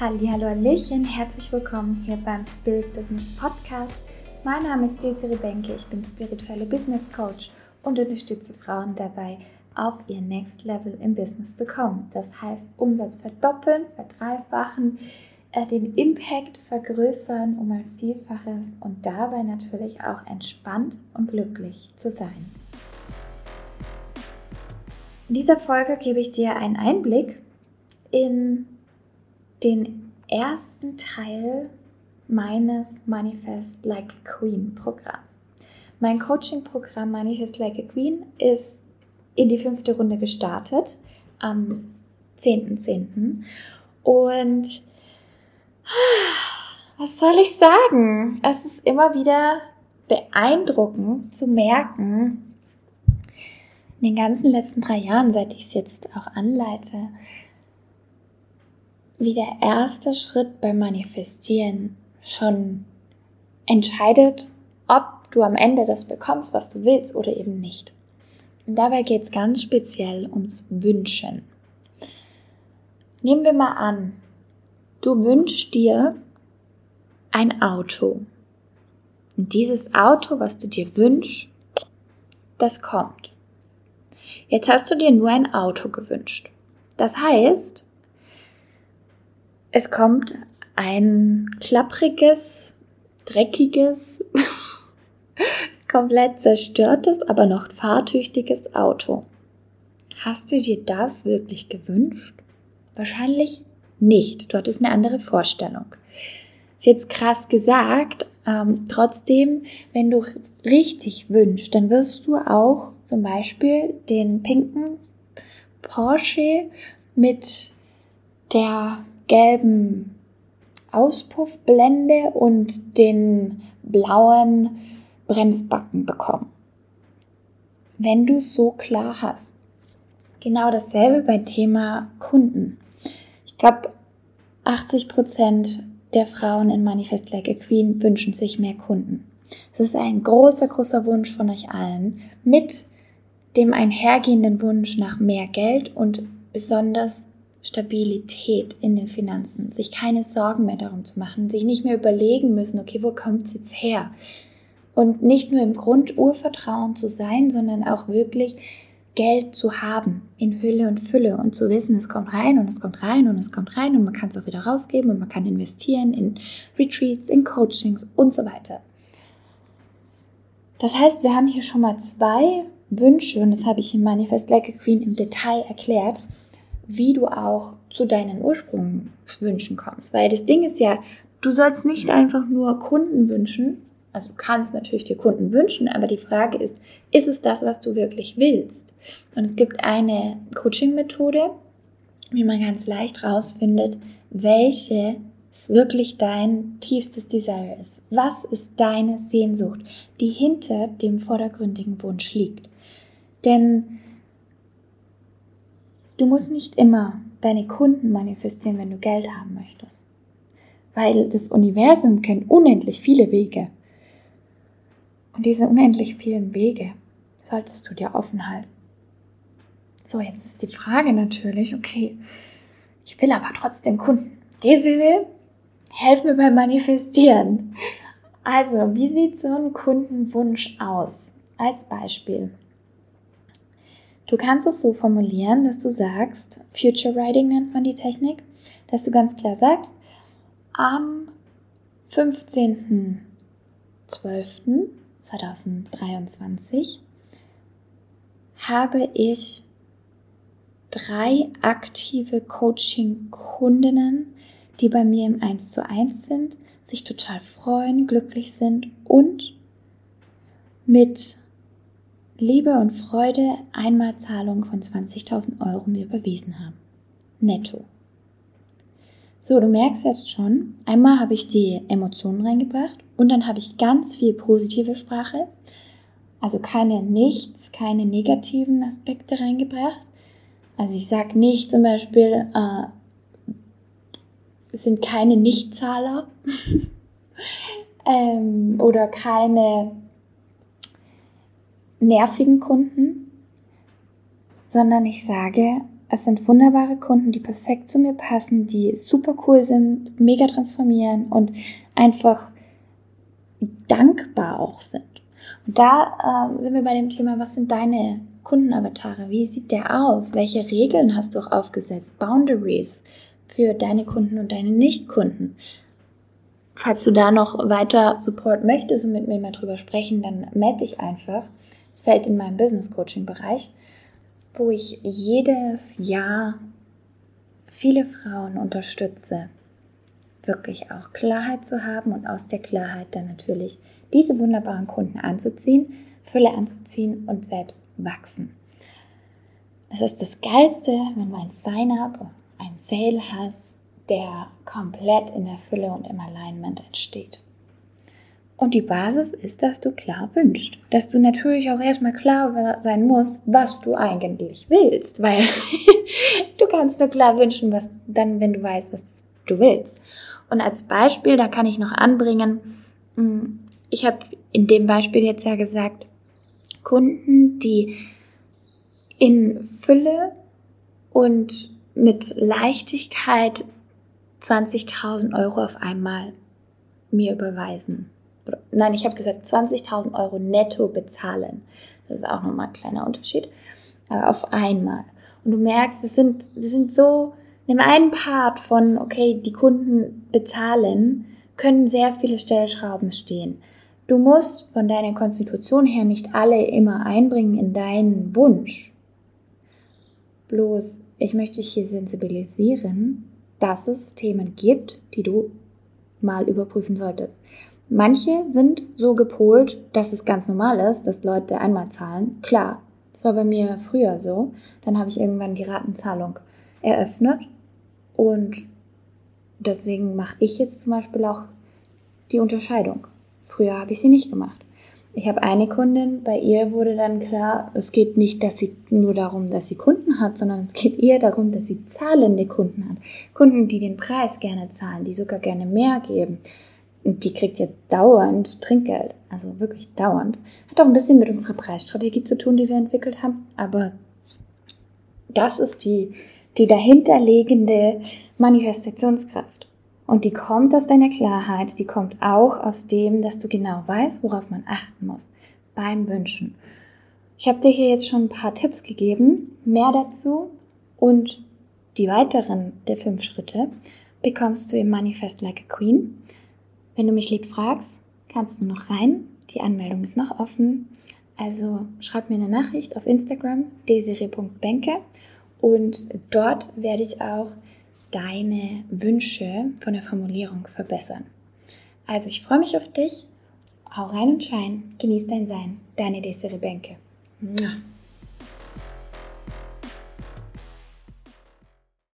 Hallo, Hallöchen, herzlich willkommen hier beim Spirit Business Podcast. Mein Name ist Desiree Benke, ich bin spirituelle Business Coach und unterstütze Frauen dabei, auf ihr Next Level im Business zu kommen. Das heißt, Umsatz verdoppeln, verdreifachen, äh, den Impact vergrößern um ein Vielfaches und dabei natürlich auch entspannt und glücklich zu sein. In dieser Folge gebe ich dir einen Einblick in den ersten Teil meines Manifest Like a Queen Programms. Mein Coaching-Programm Manifest Like a Queen ist in die fünfte Runde gestartet am 10.10. .10. Und was soll ich sagen? Es ist immer wieder beeindruckend zu merken, in den ganzen letzten drei Jahren, seit ich es jetzt auch anleite, wie der erste Schritt beim Manifestieren schon entscheidet, ob du am Ende das bekommst, was du willst oder eben nicht. Dabei geht es ganz speziell ums Wünschen. Nehmen wir mal an, du wünschst dir ein Auto. Und dieses Auto, was du dir wünschst, das kommt. Jetzt hast du dir nur ein Auto gewünscht. Das heißt, es kommt ein klappriges, dreckiges, komplett zerstörtes, aber noch fahrtüchtiges Auto. Hast du dir das wirklich gewünscht? Wahrscheinlich nicht. Du hattest eine andere Vorstellung. Ist jetzt krass gesagt, ähm, trotzdem, wenn du richtig wünschst, dann wirst du auch zum Beispiel den pinken Porsche mit der gelben Auspuffblende und den blauen Bremsbacken bekommen. Wenn du so klar hast. Genau dasselbe beim Thema Kunden. Ich glaube, 80 Prozent der Frauen in Manifest Like a Queen wünschen sich mehr Kunden. Es ist ein großer, großer Wunsch von euch allen mit dem einhergehenden Wunsch nach mehr Geld und besonders Stabilität in den Finanzen, sich keine Sorgen mehr darum zu machen, sich nicht mehr überlegen müssen, okay, wo kommt es jetzt her? Und nicht nur im Grundurvertrauen zu sein, sondern auch wirklich Geld zu haben in Hülle und Fülle und zu wissen, es kommt rein und es kommt rein und es kommt rein und man kann es auch wieder rausgeben und man kann investieren in Retreats, in Coachings und so weiter. Das heißt, wir haben hier schon mal zwei Wünsche und das habe ich in Manifest Like a Queen im Detail erklärt wie du auch zu deinen Ursprungswünschen kommst. Weil das Ding ist ja, du sollst nicht einfach nur Kunden wünschen, also du kannst natürlich dir Kunden wünschen, aber die Frage ist, ist es das, was du wirklich willst? Und es gibt eine Coaching-Methode, wie man ganz leicht rausfindet, welche wirklich dein tiefstes Desire ist. Was ist deine Sehnsucht, die hinter dem vordergründigen Wunsch liegt? Denn Du musst nicht immer deine Kunden manifestieren, wenn du Geld haben möchtest. Weil das Universum kennt unendlich viele Wege. Und diese unendlich vielen Wege solltest du dir offen halten. So, jetzt ist die Frage natürlich, okay, ich will aber trotzdem Kunden. Desiree, helf mir beim Manifestieren. Also, wie sieht so ein Kundenwunsch aus? Als Beispiel. Du kannst es so formulieren, dass du sagst, Future Writing nennt man die Technik, dass du ganz klar sagst, am 15.12.2023 habe ich drei aktive Coaching-Kundinnen, die bei mir im 1 zu 1 sind, sich total freuen, glücklich sind und mit Liebe und Freude Einmalzahlung von 20.000 Euro mir überwiesen haben. Netto. So, du merkst jetzt schon, einmal habe ich die Emotionen reingebracht und dann habe ich ganz viel positive Sprache, also keine nichts, keine negativen Aspekte reingebracht. Also ich sage nicht zum Beispiel, äh, es sind keine Nichtzahler ähm, oder keine nervigen Kunden, sondern ich sage, es sind wunderbare Kunden, die perfekt zu mir passen, die super cool sind, mega transformieren und einfach dankbar auch sind. Und da äh, sind wir bei dem Thema, was sind deine Kundenavatare? Wie sieht der aus? Welche Regeln hast du auch aufgesetzt? Boundaries für deine Kunden und deine Nicht-Kunden? Falls du da noch weiter Support möchtest und mit mir mal drüber sprechen, dann melde dich einfach. Es fällt in meinen Business Coaching Bereich, wo ich jedes Jahr viele Frauen unterstütze, wirklich auch Klarheit zu haben und aus der Klarheit dann natürlich diese wunderbaren Kunden anzuziehen, Fülle anzuziehen und selbst wachsen. Es ist das Geilste, wenn du ein Sign-up, ein Sale hast, der komplett in der Fülle und im Alignment entsteht. Und die Basis ist, dass du klar wünschst. Dass du natürlich auch erstmal klar sein musst, was du eigentlich willst. Weil du kannst nur klar wünschen, was dann, wenn du weißt, was du willst. Und als Beispiel, da kann ich noch anbringen, hm, ich habe in dem Beispiel jetzt ja gesagt, Kunden, die in Fülle und mit Leichtigkeit 20.000 Euro auf einmal mir überweisen. Nein, ich habe gesagt 20.000 Euro netto bezahlen. Das ist auch nochmal ein kleiner Unterschied. Aber auf einmal. Und du merkst, das sind, das sind so, nimm einen Part von, okay, die Kunden bezahlen, können sehr viele Stellschrauben stehen. Du musst von deiner Konstitution her nicht alle immer einbringen in deinen Wunsch. Bloß, ich möchte dich hier sensibilisieren, dass es Themen gibt, die du mal überprüfen solltest. Manche sind so gepolt, dass es ganz normal ist, dass Leute einmal zahlen. Klar, das war bei mir früher so. Dann habe ich irgendwann die Ratenzahlung eröffnet und deswegen mache ich jetzt zum Beispiel auch die Unterscheidung. Früher habe ich sie nicht gemacht. Ich habe eine Kundin, bei ihr wurde dann klar, es geht nicht, dass sie nur darum, dass sie Kunden hat, sondern es geht eher darum, dass sie zahlende Kunden hat. Kunden, die den Preis gerne zahlen, die sogar gerne mehr geben. Und die kriegt ja dauernd Trinkgeld, also wirklich dauernd. Hat auch ein bisschen mit unserer Preisstrategie zu tun, die wir entwickelt haben, aber das ist die, die dahinterliegende Manifestationskraft. Und die kommt aus deiner Klarheit, die kommt auch aus dem, dass du genau weißt, worauf man achten muss beim Wünschen. Ich habe dir hier jetzt schon ein paar Tipps gegeben. Mehr dazu und die weiteren der fünf Schritte bekommst du im Manifest Like a Queen. Wenn du mich lieb fragst, kannst du noch rein. Die Anmeldung ist noch offen. Also schreib mir eine Nachricht auf Instagram desiree.benke und dort werde ich auch deine Wünsche von der Formulierung verbessern. Also ich freue mich auf dich. Hau rein und schein. Genieß dein Sein. Deine Desiree Benke.